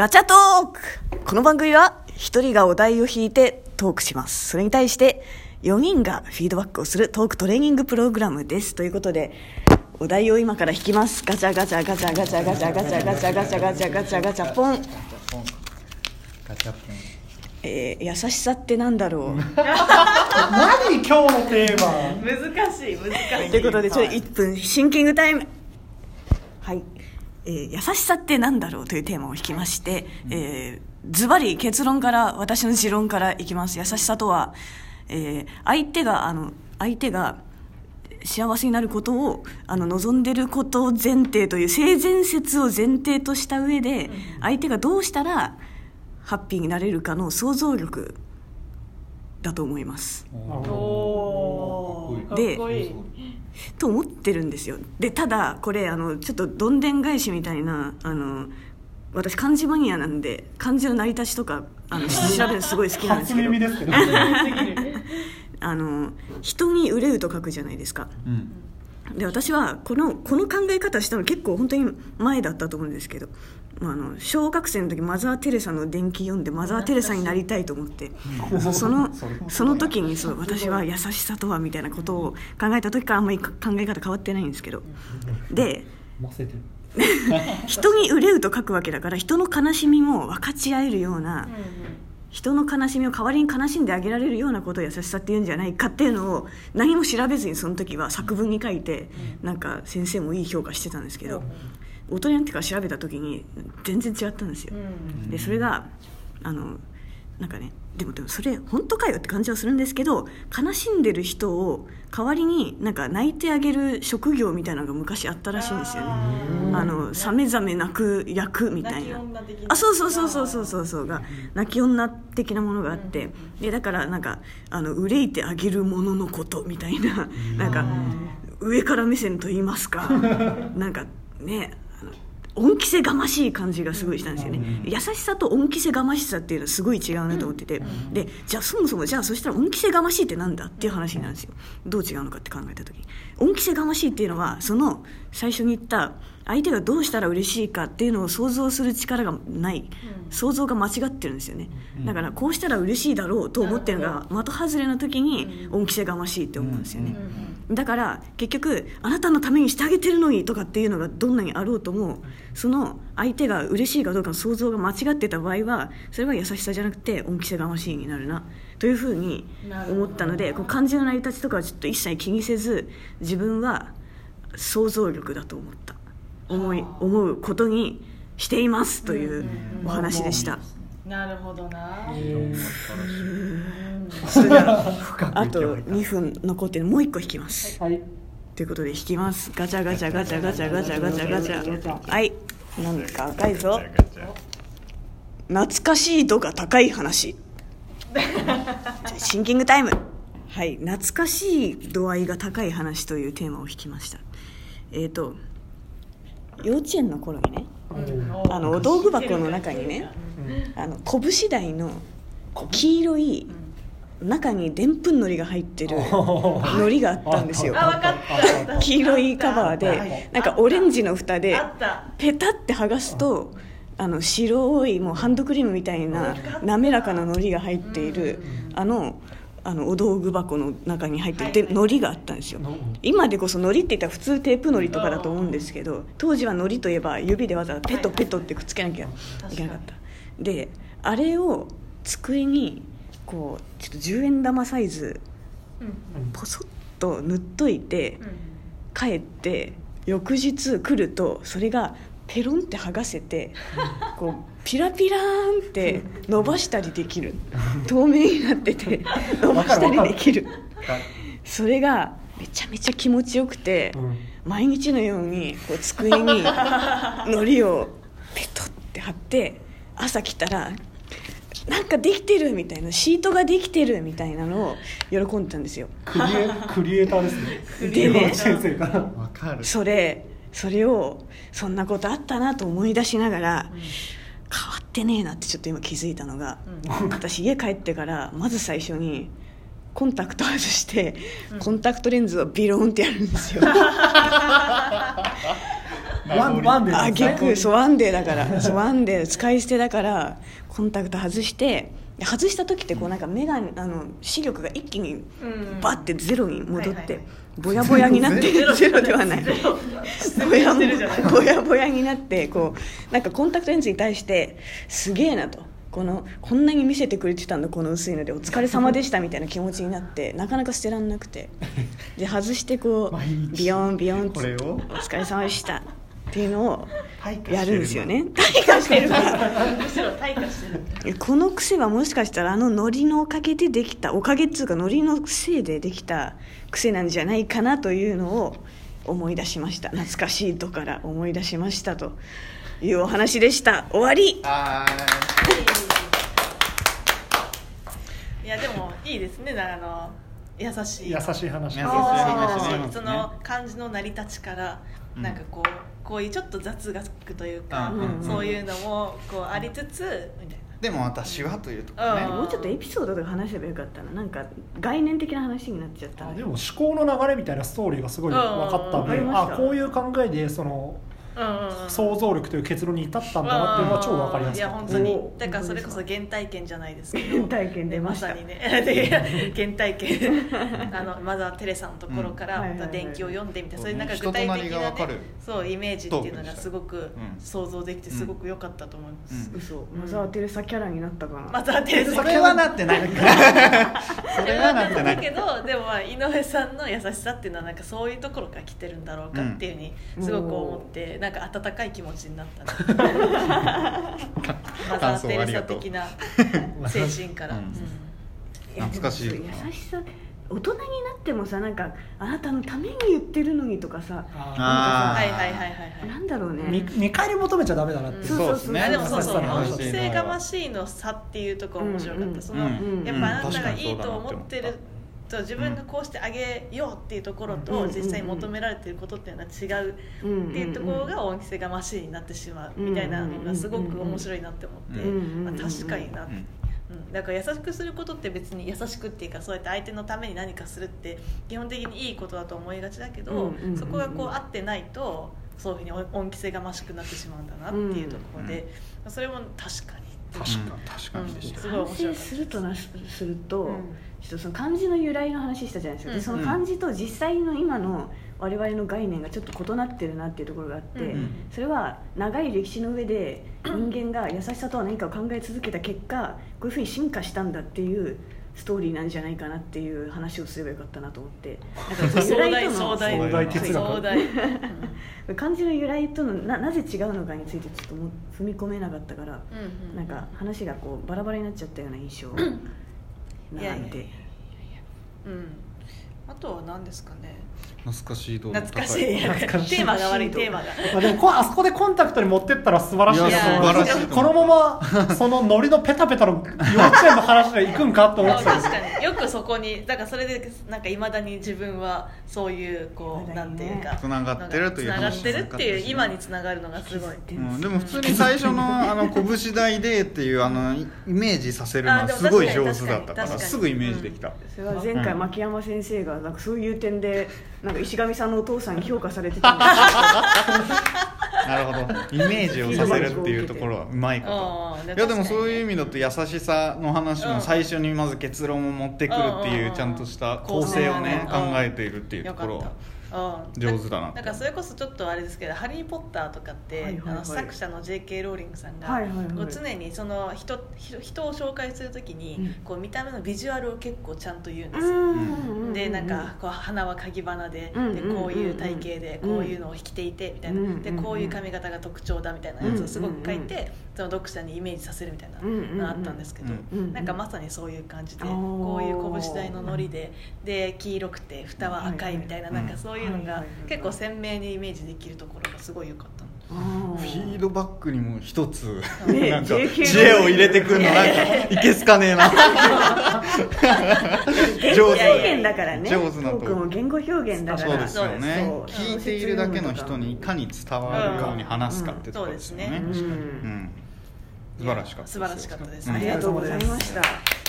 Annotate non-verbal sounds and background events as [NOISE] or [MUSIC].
ガチャトークこの番組は一人がお題を引いてトークします。それに対して4人がフィードバックをするトークトレーニングプログラムです。ということで、お題を今から引きます。ガチャガチャガチャガチャガチャガチャガチャガチャガチャガチャガチャポン。ガチャポンえー優しさってなんだろう？何今日のテーマ？難しい難しいということで、ちょっと1分シンキングタイム。はい。えー優しさってなんだろうというテーマを引きまして、えーズバリ結論から、私の持論からいきます。優しさとは、えー相手が、あの、相手が、幸せになることをあの望んでることを前提という性善説を前提とした上で相手がどうしたらハッピーになれるかの想像力だと思います。おー。でかっこいいと思ってるんですよ。でただこれあのちょっとどんでん返しみたいなあの私漢字マニアなんで漢字の成り立ちとかあの調べるのすごい好きなんです初けど。[LAUGHS] 耳ですけど [LAUGHS] あの人に憂うと書くじゃないですか。うんで私はこのこの考え方したの結構本当に前だったと思うんですけど、まあ、あの小学生の時マザー・テレサの伝記読んでマザー・テレサになりたいと思ってその [LAUGHS] その時にそう私は優しさとはみたいなことを考えた時からあんまり考え方変わってないんですけど。で [LAUGHS] 人に憂うと書くわけだから人の悲しみも分かち合えるような人の悲しみを代わりに悲しんであげられるようなことを優しさって言うんじゃないかっていうのを何も調べずにその時は作文に書いてなんか先生もいい評価してたんですけど大人になってから調べた時に全然違ったんですよ。でそれがあのなんかねでもでもそれ本当かよって感じはするんですけど悲しんでる人を代わりになんか泣いてあげる職業みたいなのが昔あったらしいんですよね。あのさめざめ泣く役みたいな。あそうそうそうそうそうそうそうが泣き女的なものがあって。でだからなんかあの憂いてあげるもののことみたいな。なんか上から目線と言いますか。なんかね恩着せがましい感じがすごいしたんですよね。優しさと恩着せがましさっていうのはすごい違うなと思ってて。でじゃあそもそもじゃあそしたら恩着せがましいってなんだっていう話になるんですよ。どう違うのかって考えた時。に恩着せがましいっていうのはその最初に言った相手がどうしたら嬉しいかっていうのを想像する力がない。想像が間違ってるんですよね。だからこうしたら嬉しいだろうと思ってるのが的外れの時に恩着せがましいって思うんですよねだから結局あなたのためにしてあげてるのにとかっていうのがどんなにあろうともその相手が嬉しいかどうかの想像が間違ってた場合はそれは優しさじゃなくて恩着せがましいになるな。というふうに思ったのでこう漢字の成り立ちとかはちょっと一切気にせず自分は想像力だと思った。思い思うことにしていますというお話でした。なるほどなそれではあと2分残ってる。もう1個引きます。はい。とい。うことで引きます。ガチャガチャガチャガチャガチャガチャガチャ。はい。なんか赤いぞ。懐かしい度が高い話。シンキングタイム。はい。懐かしい度合いが高い話というテーマを引きました。えっ、と幼稚園の頃にねあのお道具箱の中にねあの拳台の黄色い中にでんぷんのりが入ってるのりがあったんですよ。黄色いカバーでなんかオレンジの蓋でペタって剥がすとあの白いもうハンドクリームみたいな滑らかなのりが入っているあのあのお道具箱の中に入ってるでのりがあったんですよ。今でこそのりって言ったら普通テープのりとかだと思うんですけど当時はのりといえば指でわざわざペトペトってくっつけなきゃいけなかった。であれを机にこうちょっと10円玉サイズポソッと塗っといて帰って翌日来るとそれがペロンって剥がせてこうピラピラーンって伸ばしたりできる。透明になってて伸ばしたりできる。それがめちゃめちゃ気持ちよくてうん。毎日のようにこう机に [LAUGHS] のりをペトって貼って朝来たらなんかできてるみたいなシートができてるみたいなのを喜んでたんですよ。クリエクリエイターですね。でね幼稚園生から。わかる。それそれをそんなことあったなと思い出しながら、変わってねえなってちょっと今気づいたのが、私家帰ってからまず最初にコンタクト外して、コンタクトレンズをビローンってやるんですよ [LAUGHS] ワンワンデーあですね。逆そうワンデーだから。そうワンデー使い捨てだからコンタクト外してで外した時ってこうなんか目があの視力が一気にうん。バッてゼロに戻ってぼやぼやになってゼロゼロ。ではない。ぼやぼやぼやになってこうなんかコンタクトレンズに対してすげえなと。このこんなに見せてくれてたんだこの薄いのでお疲れ様でしたみたいな気持ちになってなかなか捨てらんなくて。で外してこうビヨンビヨンってお疲れ様でしたっていうのをやるんですよね。し退化してる。からむしろ退化してる。この癖はもしかしたらあのノリのおかげでできたおかげっていうかノリのせいでできた癖なんじゃないかなというのを思い出しました。懐かしいとから思い出しましたというお話でした。終わり。い。やでもいいですね。あの優しい。優しい話。優しい話その漢字の成り立ちからうん。なんかこうこういうちょっと雑学というか、そういうのもこうありつつみたいな。でも私はというところね。うん。もうちょっとエピソードとか話せばよかったな。なんか概念的な話になっちゃった。あでも思考の流れみたいなストーリーがすごい分かったうん。んであこういう考えでその想像力という結論に至ったんだなっていうのは超分かりやすいや本当に。おだからそれこそ原体験じゃないです。けど原体験出ました。でまさにね。で原体験。[LAUGHS] あのマザー・テレサのところから伝記を読んでみたいなそういうなんか人具体的な、ねそうイメージっていうのがすごくん。想像できてすごく良かったと思います、うマザー・テレサキャラになったかな、マザー・テレサそれはなってない [LAUGHS] それはなってない。だけどでもまあ井上さんの優しさっていうのはなんかそういうところから来てるんだろうかっていうふうにすごく思って、なんか温かい気持ちになったね。マザー・テレサ的な。精神から、うん。懐かしい。でもそう優しさ。大人になってもさなんかあなたのために言ってるのにとかさあはいはいはいはいはい。なんだろうね。見見返り求めちゃダメだなってそうそうですねあでもそうそう恩着せがましいの差っていうところ面白かった、うんその、うんやっぱあなたがいいと思ってると自分がこうしてあげようっていうところと、うん。実際に求められてることっていうのは違ううんっていうところが恩着せがましいになってしまうみたいなのがすごく面白いなって思って、うんまあ、確かにな、うんうん、だから優しくすることって別に優しくっていうかそうやって相手のために何かするって基本的にいいことだと思いがちだけど、そこがこう合ってないとそういうふうに恩着せがましくなってしまうんだなっていうところで、それも確かに確かに確かにでした、すごい面反白かった省す。るとなすると、うん。ちょっとその漢字の由来の話したじゃないですか、うん。でその漢字と実際の今の我々の概念がちょっと異なってるなっていうところがあって、うん。それは長い歴史の上で [CLEARS THROAT] 人間が優しさとは何かを考え続けた結果こういうふうに進化したんだっていうストーリーなんじゃないかなっていう話をすればよかったなと思って。[LAUGHS] なんかその由来と大壮大。哲学？壮大、うん漢字の由来とのななぜ違うのかについてちょっとも踏み込めなかったから、うんうん。なんか話がこうバラバラになっちゃったような印象いやいやなんで。うんあとは何ですかね。懐かしい度の高懐かしい。懐かしい。テーマが悪いテーマが。まあでもこあそこでコンタクトに持ってったら素晴らしいい素晴らしいこのままそのノリのペタペタの幼稚園の話で行くんかと思ってた [LAUGHS] 確かに。よくそこにだからそれでなんかいまだに自分はそういうこう、ね。なんていうか。つながってるというつながってるっていう話今につながるのがすごい。うん、でも普通に最初のあの拳大でっていうあのイイメージさせるのはすごい上手だったからすぐイメージできた、それは前回牧山先生がなんかそういう点でなんか石上さんのお父さんに評価されてたんですなるほど。イメージをさせるっていうところはうまいこと。いやでもそういう意味だと優しさの話も最初にまず結論を持ってくるってうん。いうちゃんとした構成をね考うん。えているっていうところ上手だななんかそれこそちょっとあれですけど「ハリー・ポッター」とかって、はいはいはい。あの作者の J.K. ローリングさんが、はいはいはい。こう常にその人人人を紹介するときに、うん。こう見た目のビジュアルを結構ちゃんと言うんでうすよ、んでなんかこう鼻は鍵鼻で,、うんでこういう体型でうん。こういうのを引きていてみたいな、うんでこういう髪型が特徴だみたいなやつをすごく書いて、その読者にイメージさせるみたいなのがあったんですけど、なんかまさにそういう感じで、こういう拳大のノリでで黄色くて蓋は赤いみたいな,、はいはい。なんかそういういはいはい結構鮮明にイメージできるところがすごい良かったの。あフィードバックにも一つね [LAUGHS] なんか知恵を入れてくるのなんか [LAUGHS] いけすかねえな。[LAUGHS] 上手。表現だからね。上手なと。も言語表現だから。そうですよね。聞いているだけの人にいかに伝わるように話すかってところですよね。うんそうですね。うん。素晴らしかった素晴らしかったです。うん。ありがとうございました